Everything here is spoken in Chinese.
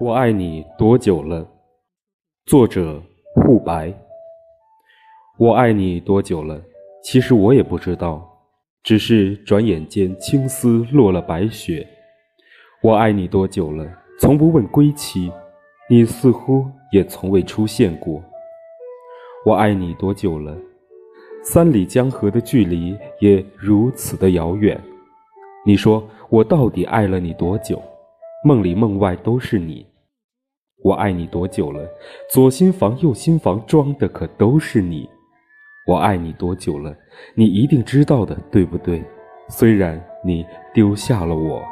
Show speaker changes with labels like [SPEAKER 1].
[SPEAKER 1] 我爱你多久了？作者：护白。我爱你多久了？其实我也不知道，只是转眼间青丝落了白雪。我爱你多久了？从不问归期，你似乎也从未出现过。我爱你多久了？三里江河的距离也如此的遥远。你说我到底爱了你多久？梦里梦外都是你。我爱你多久了？左心房右心房装的可都是你。我爱你多久了？你一定知道的，对不对？虽然你丢下了我。